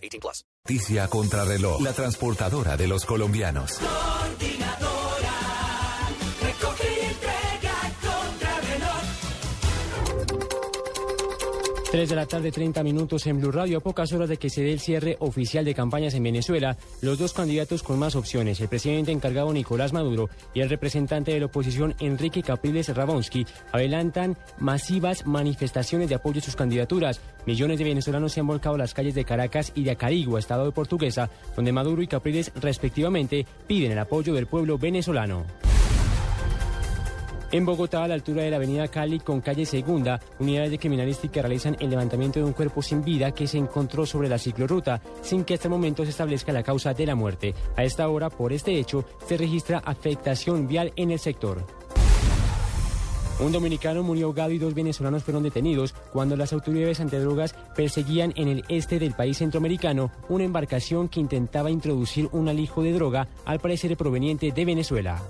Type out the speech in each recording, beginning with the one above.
18 plus. Noticia contra reloj. La transportadora de los colombianos. 3 de la tarde, 30 minutos en Blue Radio. A pocas horas de que se dé el cierre oficial de campañas en Venezuela, los dos candidatos con más opciones, el presidente encargado Nicolás Maduro y el representante de la oposición Enrique Capriles Rabonsky, adelantan masivas manifestaciones de apoyo a sus candidaturas. Millones de venezolanos se han volcado a las calles de Caracas y de Acarigua, estado de Portuguesa, donde Maduro y Capriles, respectivamente, piden el apoyo del pueblo venezolano. En Bogotá, a la altura de la avenida Cali con calle Segunda, unidades de criminalística realizan el levantamiento de un cuerpo sin vida que se encontró sobre la ciclorruta, sin que hasta el momento se establezca la causa de la muerte. A esta hora, por este hecho, se registra afectación vial en el sector. Un dominicano murió ahogado y dos venezolanos fueron detenidos cuando las autoridades antidrogas perseguían en el este del país centroamericano una embarcación que intentaba introducir un alijo de droga, al parecer proveniente de Venezuela.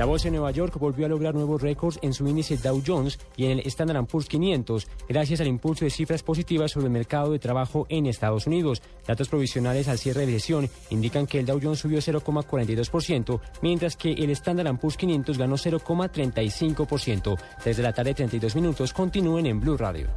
La bolsa de Nueva York volvió a lograr nuevos récords en su índice Dow Jones y en el Standard Poor's 500, gracias al impulso de cifras positivas sobre el mercado de trabajo en Estados Unidos. Datos provisionales al cierre de sesión indican que el Dow Jones subió 0,42%, mientras que el Standard Poor's 500 ganó 0,35%. Desde la tarde, 32 minutos, continúen en Blue Radio.